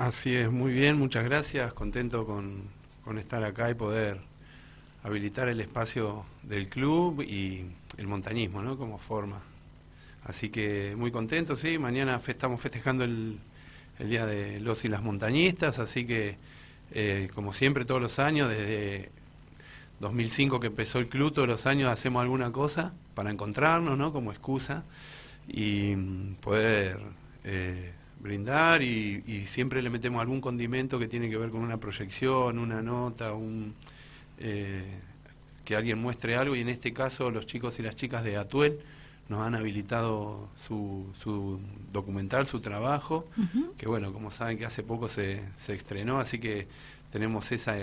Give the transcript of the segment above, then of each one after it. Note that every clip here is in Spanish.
Así es, muy bien, muchas gracias, contento con, estar acá y poder habilitar el espacio del club y el montañismo, ¿no? Como forma. Así que muy contento, sí, mañana estamos festejando el, el Día de los y las Montañistas, así que eh, como siempre todos los años, desde 2005 que empezó el club, todos los años hacemos alguna cosa para encontrarnos, ¿no? Como excusa y poder eh, brindar y, siempre le metemos algún condimento que tiene que ver con una proyección, una nota, un, eh, que alguien muestre algo y en este caso los chicos y las chicas de Atuel nos han habilitado su, su documental, su trabajo, que bueno, como saben que hace poco se, se estrenó, así que tenemos esa,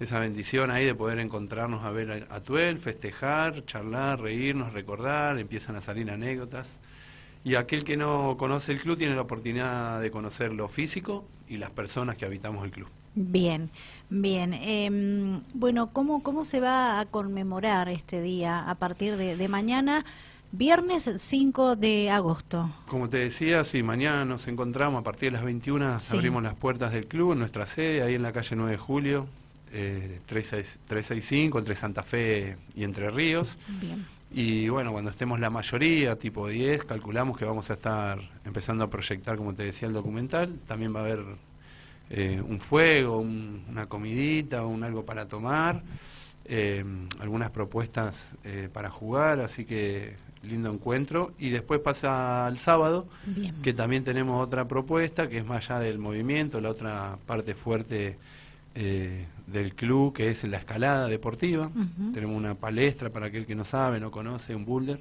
esa bendición ahí de poder encontrarnos a ver a Atuel, festejar, charlar, reírnos, recordar, empiezan a salir anécdotas. Y aquel que no conoce el club tiene la oportunidad de conocer lo físico y las personas que habitamos el club. Bien, bien. Em, bueno, ¿cómo, ¿cómo se va a conmemorar este día a partir de, mañana? Viernes 5 de agosto. Como te decía, sí, mañana nos encontramos a partir de las 21, abrimos las puertas del club en nuestra sede, ahí en la calle 9 de Julio, eh, 365, entre Santa Fe y Entre Ríos. Bien. Y bueno, cuando estemos la mayoría, tipo 10, calculamos que vamos a estar empezando a proyectar, como te decía, el documental. También va a haber eh, un fuego, una comidita, un algo para tomar, eh, algunas propuestas eh, para jugar, así que lindo encuentro. Y después pasa al sábado, que también tenemos otra propuesta, que es más allá del movimiento, la otra parte fuerte del club, que es la escalada deportiva. Tenemos una palestra para aquel que no sabe, no conoce, un boulder.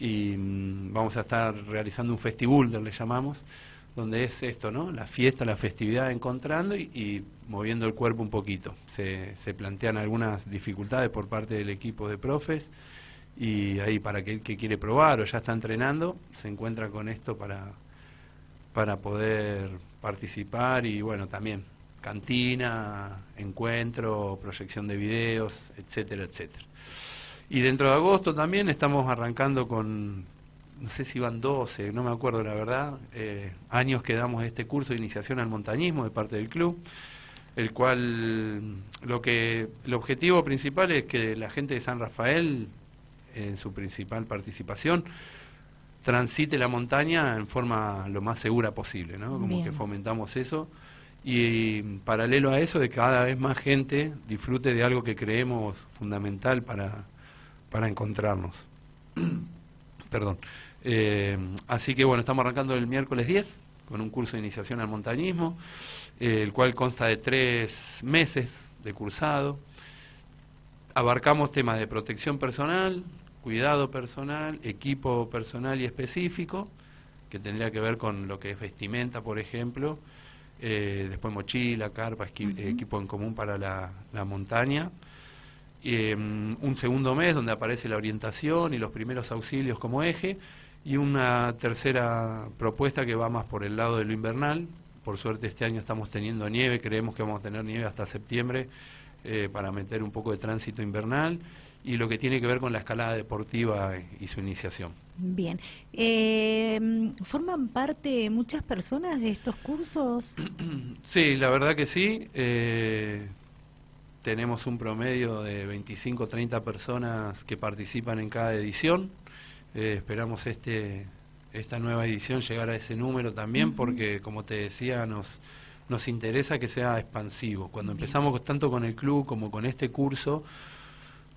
Y mm, vamos a estar realizando un festiboulder, le llamamos, donde es esto, ¿no? La fiesta, la festividad encontrando y, moviendo el cuerpo un poquito. Se, se, plantean algunas dificultades por parte del equipo de profes y ahí para aquel que quiere probar o ya está entrenando, se encuentra con esto para, para poder participar y bueno, también cantina, encuentro, proyección de videos, etcétera, etcétera. Y dentro de agosto también estamos arrancando con no sé si van 12, no me acuerdo la verdad, eh, años que damos este curso de iniciación al montañismo de parte del club, el cual lo que el objetivo principal es que la gente de San Rafael, en su principal participación, transite la montaña en forma lo más segura posible, ¿no? Como que fomentamos eso y paralelo a eso de cada vez más gente disfrute de algo que creemos fundamental para, para encontrarnos. Perdón. Eh, así que bueno, estamos arrancando el miércoles 10 con un curso de iniciación al montañismo, eh, el cual consta de tres meses de cursado. Abarcamos temas de protección personal, cuidado personal, equipo personal y específico, que tendría que ver con lo que es vestimenta, por ejemplo, eh, después mochila, carpa, equipo en común para la, la montaña. un segundo mes donde aparece la orientación y los primeros auxilios como eje, y una tercera propuesta que va más por el lado de lo invernal. Por suerte este año estamos teniendo nieve, creemos que vamos a tener nieve hasta septiembre eh, para meter un poco de tránsito invernal y lo que tiene que ver con la escalada deportiva y su iniciación. Bien. Eh, ¿Forman parte muchas personas de estos cursos? sí, la verdad que sí. Eh, tenemos un promedio de 25 o 30 personas que participan en cada edición. Eh, esperamos este esta nueva edición llegar a ese número también porque como te decía nos nos interesa que sea expansivo. Cuando empezamos tanto con el club como con este curso,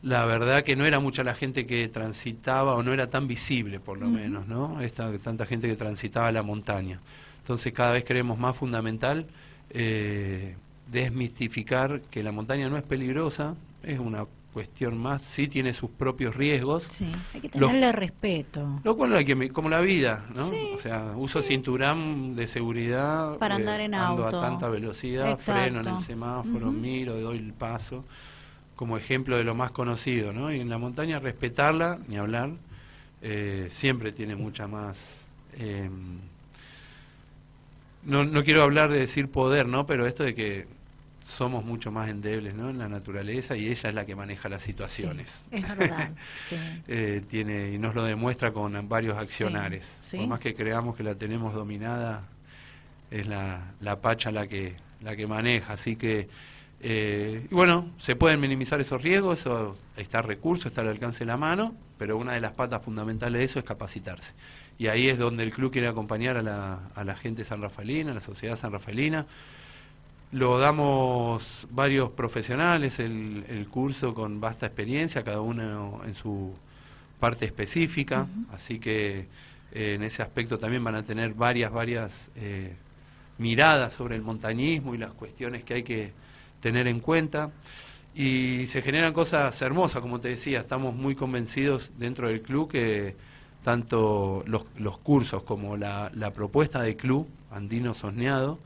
la verdad que no era mucha la gente que transitaba o no era tan visible por lo menos, ¿no? Esta, tanta gente que transitaba la montaña. Entonces cada vez creemos más fundamental eh, desmistificar que la montaña no es peligrosa, es una cuestión más, sí tiene sus propios riesgos. Sí, hay que tenerle respeto. Lo cual hay que, como la vida, ¿no? o sea, uso cinturón de seguridad. Para andar en ando a tanta velocidad, freno en el semáforo, miro, doy el paso, como ejemplo de lo más conocido, ¿no? Y en la montaña respetarla, ni hablar, eh, siempre tiene mucha más... Em, no, no quiero hablar de decir poder, ¿no? Pero esto de que somos mucho más endebles ¿no? en la naturaleza y ella es la que maneja las situaciones. es verdad. Eh, tiene, y nos lo demuestra con varios accionares. Por más que creamos que la tenemos dominada, es la, la Pacha la que, la que maneja, así que eh, y bueno, se pueden minimizar esos riesgos, eso está recurso, está al alcance de la mano, pero una de las patas fundamentales de eso es capacitarse. Y ahí es donde el club quiere acompañar a la, a la gente san rafaelina, a la sociedad san rafaelina. Lo damos varios profesionales, el, el curso con vasta experiencia, cada uno en su parte específica, así que eh, en ese aspecto también van a tener varias, varias eh, miradas sobre el montañismo y las cuestiones que hay que tener en cuenta. Y se generan cosas hermosas, como te decía, estamos muy convencidos dentro del club que tanto los, los cursos como la, la, propuesta de club Andino Sosneado,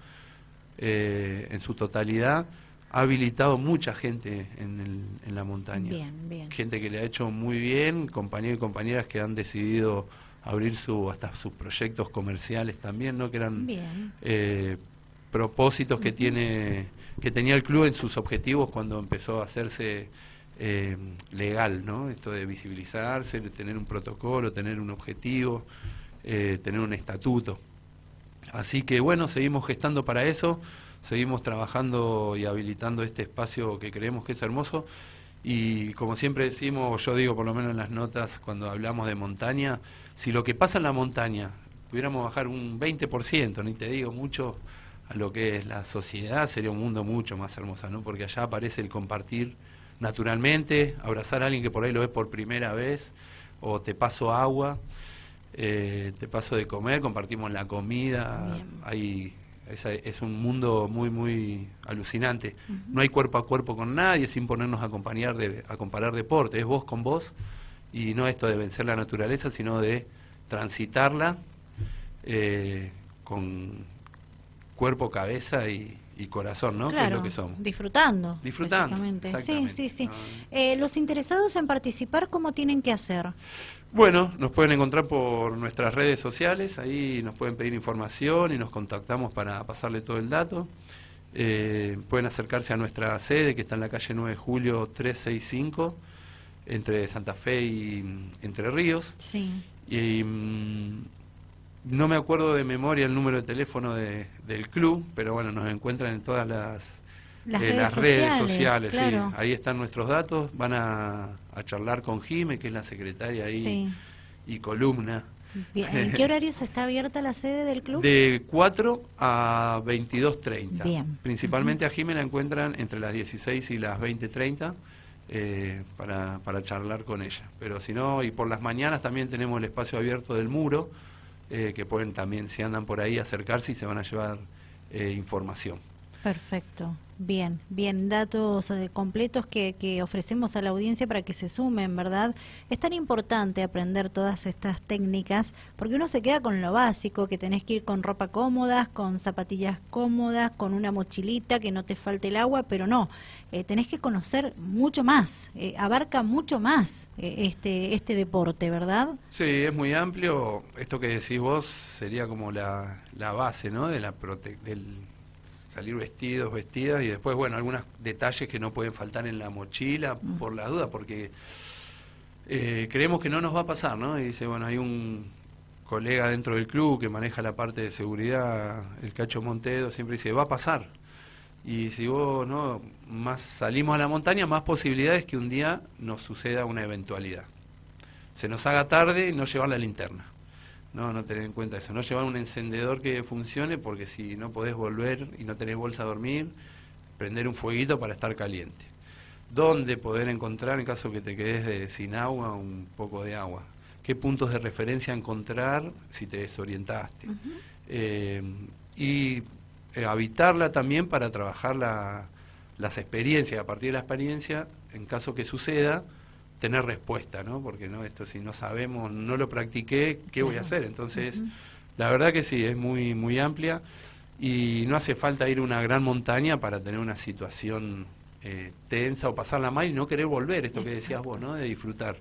eh, en su totalidad, ha habilitado mucha gente en, el, en la montaña. Gente que le ha hecho muy bien, compañeros y compañeras que han decidido abrir su hasta sus proyectos comerciales también, ¿no? Que eran eh, propósitos que tiene que tenía el club en sus objetivos cuando empezó a hacerse eh, legal, ¿no? Esto de visibilizarse, de tener un protocolo, tener un objetivo, eh, tener un estatuto. Así que bueno, seguimos gestando para eso, seguimos trabajando y habilitando este espacio que creemos que es hermoso. Y como siempre decimos, yo digo por lo menos en las notas cuando hablamos de montaña, si lo que pasa en la montaña pudiéramos bajar un 20%, ni te digo mucho, a lo que es la sociedad, sería un mundo mucho más hermoso, ¿no? Porque allá aparece el compartir naturalmente, abrazar a alguien que por ahí lo ves por primera vez, o te paso agua, eh, te paso de comer, compartimos la comida, hay, es, un mundo muy, muy alucinante. No hay cuerpo a cuerpo con nadie sin ponernos a, acompañar de, a comparar deporte, es vos con vos, y no esto de vencer la naturaleza, sino de transitarla eh, con cuerpo, cabeza y, corazón, ¿no? que es lo que somos. Disfrutando. Disfrutando. Sí, sí, sí. Eh, los interesados en participar, ¿cómo tienen que hacer? Bueno, nos pueden encontrar por nuestras redes sociales, ahí nos pueden pedir información y nos contactamos para pasarle todo el dato. Eh, pueden acercarse a nuestra sede que está en la calle 9 de Julio 365, entre Santa Fe y Entre Ríos. Sí. Y, mm, no me acuerdo de memoria el número de teléfono de, del club, pero bueno, nos encuentran en todas las, las, eh, redes, sociales. sí. Ahí están nuestros datos. Van a, charlar con Jime, que es la secretaria ahí y columna. ¿En qué horarios está abierta la sede del club? De 4 a 22.30. Bien. Principalmente a Jime la encuentran entre las 16 y las 20.30 eh, para, para charlar con ella. Pero si no, y por las mañanas también tenemos el espacio abierto del muro eh, que pueden también, si andan por ahí, acercarse y se van a llevar eh, información. Perfecto. Bien, bien, datos eh, completos que, que, ofrecemos a la audiencia para que se sumen, ¿verdad? Es tan importante aprender todas estas técnicas porque uno se queda con lo básico, que tenés que ir con ropa cómoda, con zapatillas cómodas, con una mochilita, que no te falte el agua, pero no, eh, tenés que conocer mucho más, eh, abarca mucho más este, este deporte, ¿verdad? Sí, es muy amplio. Esto que decís vos sería como la, la base, ¿no? De la prote del salir vestidos, vestidas y después, bueno, algunos detalles que no pueden faltar en la mochila mm. por la duda, porque eh, creemos que no nos va a pasar, ¿no? Y dice, bueno, hay un colega dentro del club que maneja la parte de seguridad, el Cacho Montedo, siempre dice, va a pasar. Y si vos, ¿no? Más salimos a la montaña, más posibilidades que un día nos suceda una eventualidad. Se nos haga tarde y no llevar la linterna. No, no tener en cuenta eso. No llevar un encendedor que funcione porque si no podés volver y no tenés bolsa a dormir, prender un fueguito para estar caliente. ¿Dónde poder encontrar, en caso que te quedes sin agua, un poco de agua? ¿Qué puntos de referencia encontrar si te desorientaste? Eh, y eh, habitarla también para trabajar las experiencias. A partir de la experiencia, en caso que suceda, tener respuesta, ¿no? Porque no esto si no sabemos, no lo practiqué, ¿qué voy a hacer? Entonces, la verdad que sí, es muy muy amplia y no hace falta ir a una gran montaña para tener una situación eh, tensa o pasarla mal y no querer volver, esto que decías vos, ¿no? De disfrutar.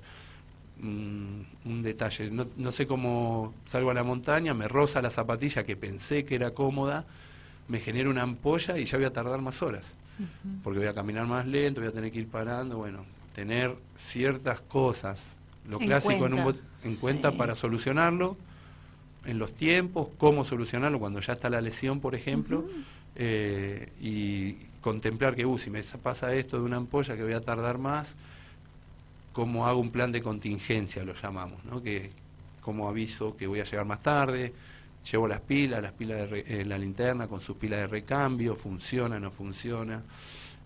Mm, un detalle, no, no sé cómo salgo a la montaña, me roza la zapatilla que pensé que era cómoda, me genera una ampolla y ya voy a tardar más horas, porque voy a caminar más lento, voy a tener que ir parando, bueno, tener ciertas cosas, lo clásico en, un en cuenta para solucionarlo, en los tiempos, cómo solucionarlo cuando ya está la lesión, por ejemplo, eh, y contemplar que, uh, si me pasa esto de una ampolla que voy a tardar más, cómo hago un plan de contingencia, lo llamamos, ¿no? Que, cómo aviso que voy a llegar más tarde, llevo las pilas, las pilas de eh, la linterna con sus pilas de recambio, funciona, no funciona.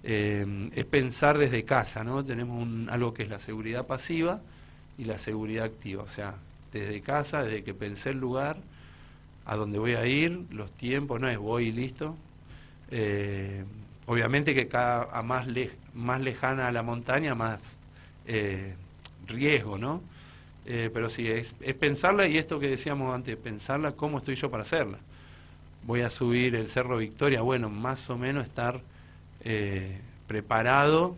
Eh, es pensar desde casa, ¿no? Tenemos un, algo que es la seguridad pasiva y la seguridad activa, o sea, desde casa, desde que pensé el lugar, a dónde voy a ir, los tiempos, no es voy y listo. Eh, obviamente que cada a más, más lejana la montaña, más eh, riesgo, ¿no? Eh, pero sí, es, es pensarla y esto que decíamos antes, pensarla cómo estoy yo para hacerla. Voy a subir el Cerro Victoria, bueno, más o menos estar preparado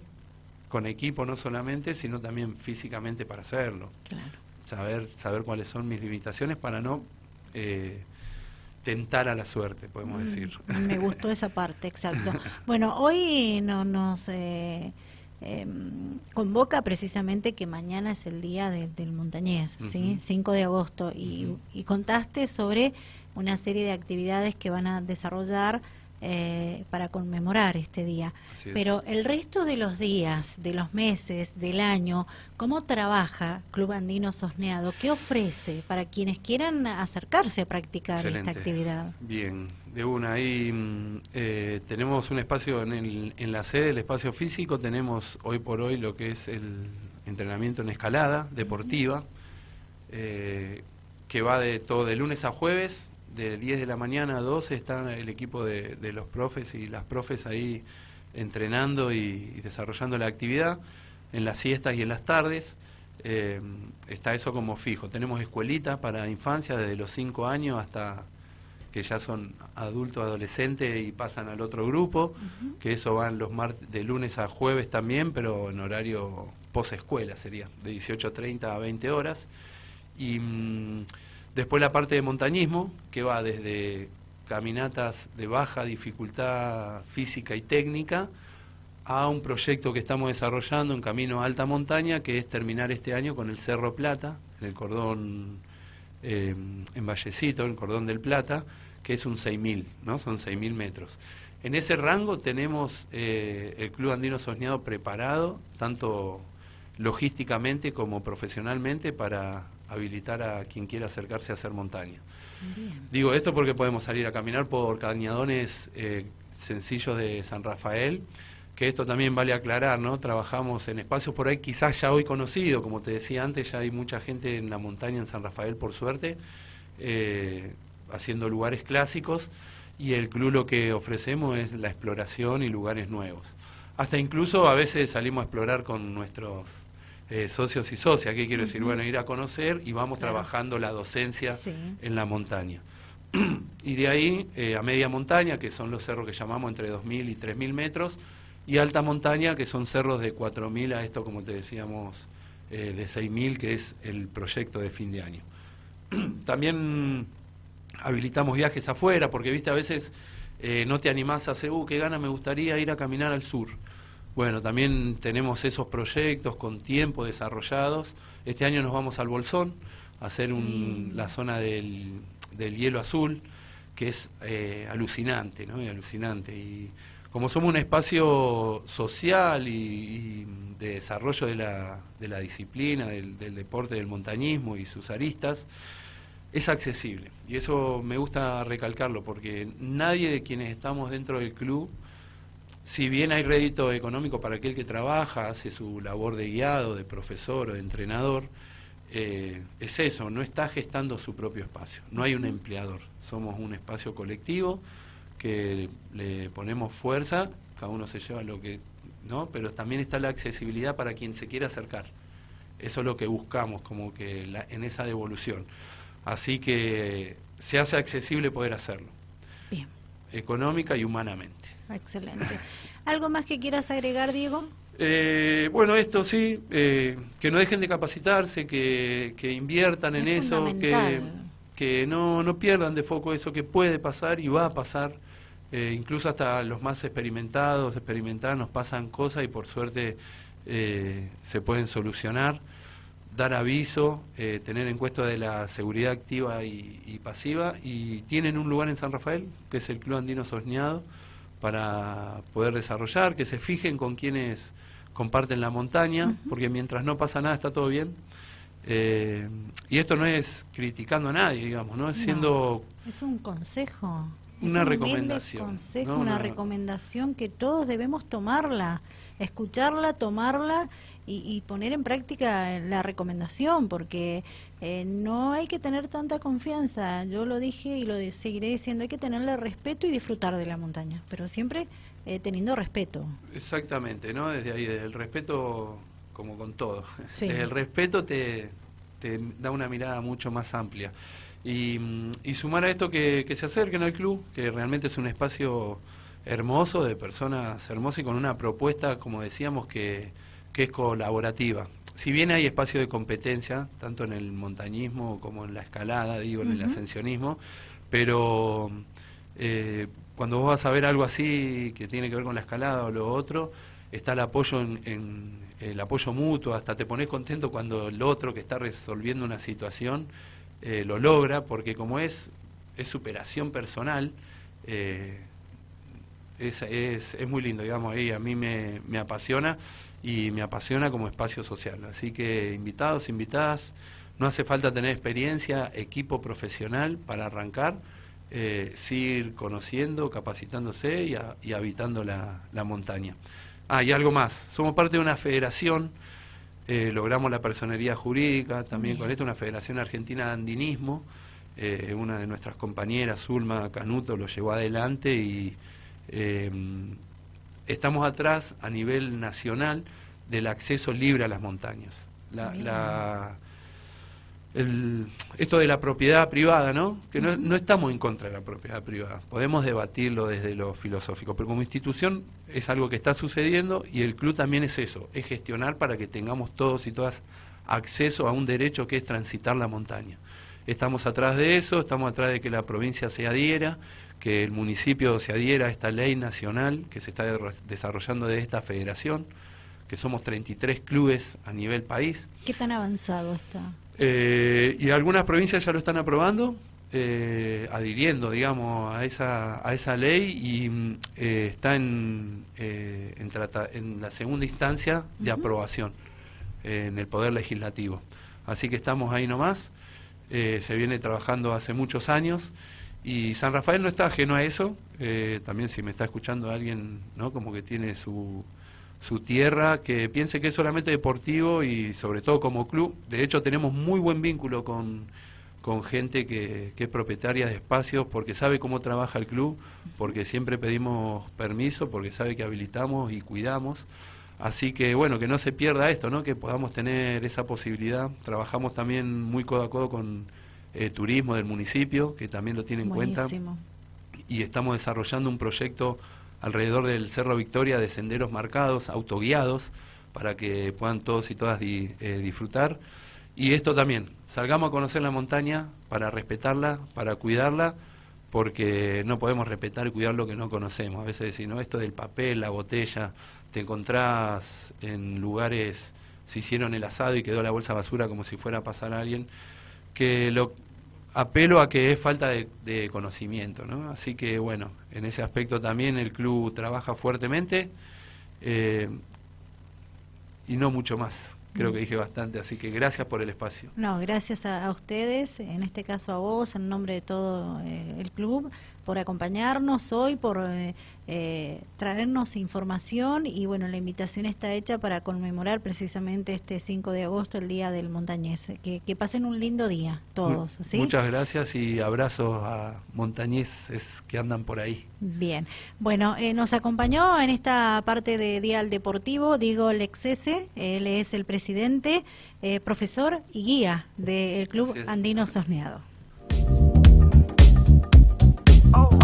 con equipo no solamente, sino también físicamente para hacerlo. Claro saber, saber cuáles son mis limitaciones para no eh, tentar a la suerte, podemos mm, decir. Me gustó esa parte, exacto. Bueno, hoy no, nos eh, em, convoca precisamente que mañana es el día del montañés, ¿sí? 5 de agosto, y, y contaste sobre una serie de actividades que van a desarrollar eh, para conmemorar este día. Pero el resto de los días, de los meses, del año, ¿cómo trabaja Club Andino Sosneado? ¿Qué ofrece para quienes quieran acercarse a practicar esta actividad? Bien, de una, ahí mm, eh, tenemos un espacio en, el, en la sede, el espacio físico, tenemos hoy por hoy lo que es el entrenamiento en escalada deportiva, eh, que va de todo de lunes a jueves, de 10 de la mañana a 12 está el equipo de, los profes y las profes ahí entrenando y, desarrollando la actividad en las siestas y en las tardes. Eh, está eso como fijo. Tenemos escuelitas para infancia desde los 5 años hasta que ya son adultos, adolescentes y pasan al otro grupo, que eso van los de lunes a jueves también, pero en horario post escuela sería, de 18.30 a 20 horas. Y mm, Después la parte de montañismo, que va desde caminatas de baja dificultad física y técnica a un proyecto que estamos desarrollando en Camino a Alta Montaña, que es terminar este año con el Cerro Plata, en el cordón eh, en Vallecito, el cordón del Plata, que es un 6.000, ¿no? Son 6.000 metros. En ese rango tenemos eh, el Club Andino Soñado preparado, tanto logísticamente como profesionalmente, para habilitar a quien quiera acercarse a hacer montaña. Digo esto porque podemos salir a caminar por cañadones eh, sencillos de San Rafael, que esto también vale aclarar, ¿no? Trabajamos en espacios por ahí quizás ya hoy conocidos, como te decía antes, ya hay mucha gente en la montaña en San Rafael, por suerte, eh, haciendo lugares clásicos, y el club lo que ofrecemos es la exploración y lugares nuevos. Hasta incluso a veces salimos a explorar con nuestros eh, socios y socias. ¿Qué quiero decir? Bueno, ir a conocer y vamos trabajando la docencia en la montaña. y de ahí eh, a media montaña, que son los cerros que llamamos entre 2.000 y 3.000 metros, y alta montaña, que son cerros de 4.000 a esto, como te decíamos, eh, de 6.000, que es el proyecto de fin de año. También habilitamos viajes afuera, porque, viste, a veces no te animás a hacer, uh, qué gana me gustaría ir a caminar al sur. Bueno, también tenemos esos proyectos con tiempo desarrollados. Este año nos vamos al Bolsón a hacer un, la zona del, del, hielo azul, que es eh, alucinante, ¿no? Y alucinante. Y como somos un espacio social y, de desarrollo de la, de la disciplina, del, del, deporte, del montañismo y sus aristas, es accesible. Y eso me gusta recalcarlo, porque nadie de quienes estamos dentro del club si bien hay rédito económico para aquel que trabaja, hace su labor de guiado, de profesor o de entrenador, eh, es eso, no está gestando su propio espacio, no hay un empleador, somos un espacio colectivo que le ponemos fuerza, cada uno se lleva lo que, ¿no? Pero también está la accesibilidad para quien se quiera acercar. Eso es lo que buscamos, como que en esa devolución. Así que se hace accesible poder hacerlo. Bien. Económica y humanamente. Excelente. ¿Algo más que quieras agregar, Diego? Eh, bueno, esto sí, eh, que no dejen de capacitarse, que, inviertan en eso, que, que no, no pierdan de foco eso que puede pasar y va a pasar. Eh, incluso hasta los más experimentados, experimentados, nos pasan cosas y por suerte se pueden solucionar. dar aviso, eh, tener en cuenta de la seguridad activa y, pasiva, y tienen un lugar en San Rafael, que es el Club Andino Soñado, para poder desarrollar, que se fijen con quienes comparten la montaña, porque mientras no pasa nada está todo bien. Eh, y esto no es criticando a nadie, digamos, ¿no? Es siendo... Es un consejo. Una recomendación. consejo, una recomendación que todos debemos tomarla, escucharla, tomarla y, poner en práctica la recomendación, porque eh, no hay que tener tanta confianza. Yo lo dije y lo seguiré diciendo, hay que tenerle respeto y disfrutar de la montaña, pero siempre eh, teniendo respeto. Exactamente, ¿no? Desde ahí, desde el respeto, como con todo. Desde el respeto te, te da una mirada mucho más amplia. Y, y sumar a esto que, que se acerquen al club, que realmente es un espacio hermoso de personas hermosas y con una propuesta, como decíamos, que que es colaborativa. Si bien hay espacio de competencia, tanto en el montañismo como en la escalada, digo, en el ascensionismo, pero eh, cuando vos vas a ver algo así que tiene que ver con la escalada o lo otro, está el apoyo en, el apoyo mutuo, hasta te pones contento cuando el otro que está resolviendo una situación eh, lo logra, porque como es, es superación personal, eh, es, es, es, muy lindo, digamos, y a mí me, me apasiona y me apasiona como espacio social. Así que invitados, invitadas, no hace falta tener experiencia, equipo profesional para arrancar, eh, seguir conociendo, capacitándose y, habitando la, montaña. Ah, y algo más, somos parte de una federación, eh, logramos la personería jurídica, también con esto una federación argentina de andinismo, eh, una de nuestras compañeras, Zulma Canuto, lo llevó adelante y estamos atrás a nivel nacional del acceso libre a las montañas. La, esto de la propiedad privada, ¿no? Que no, no, estamos en contra de la propiedad privada. Podemos debatirlo desde lo filosófico, pero como institución es algo que está sucediendo y el club también es eso, es gestionar para que tengamos todos y todas acceso a un derecho que es transitar la montaña. Estamos atrás de eso, estamos atrás de que la provincia se adhiera, que el municipio se adhiera a esta ley nacional que se está desarrollando de esta federación, que somos 33 clubes a nivel país. ¿Qué tan avanzado está? Eh, y algunas provincias ya lo están aprobando, eh, adhiriendo, digamos, a esa, a esa ley y eh, está en, en, en, la segunda instancia de aprobación en el Poder Legislativo. Así que estamos ahí nomás, se viene trabajando hace muchos años y San Rafael no está ajeno a eso, eh, también si me está escuchando alguien, ¿no? Como que tiene su, su tierra, que piense que es solamente deportivo y sobre todo como club. De hecho, tenemos muy buen vínculo con, con gente que, que, es propietaria de espacios porque sabe cómo trabaja el club, porque siempre pedimos permiso, porque sabe que habilitamos y cuidamos. Así que bueno, que no se pierda esto, ¿no? que podamos tener esa posibilidad. Trabajamos también muy codo a codo con eh, turismo del municipio, que también lo tiene en cuenta. Y estamos desarrollando un proyecto alrededor del Cerro Victoria de senderos marcados, autoguiados, para que puedan todos y todas eh, disfrutar. Y esto también, salgamos a conocer la montaña para respetarla, para cuidarla, porque no podemos respetar y cuidar lo que no conocemos. A veces decimos, no, esto del papel, la botella, te encontrás en lugares, se hicieron el asado y quedó la bolsa basura como si fuera a pasar a alguien que lo apelo a que es falta de, conocimiento, ¿no? Así que bueno, en ese aspecto también el club trabaja fuertemente eh, y no mucho más. Creo mm. que dije bastante, así que gracias por el espacio. No, gracias a, ustedes, en este caso a vos, en nombre de todo eh, el club por acompañarnos hoy, por eh, eh, traernos información y bueno, la invitación está hecha para conmemorar precisamente este 5 de agosto, el Día del Montañés. Que, pasen un lindo día todos. ¿sí? Muchas gracias y abrazos a montañeses que andan por ahí. Bien, bueno, eh, nos acompañó en esta parte de Dial Deportivo Diego Lexese, él es el presidente, profesor y guía del Club Andino Sosneado.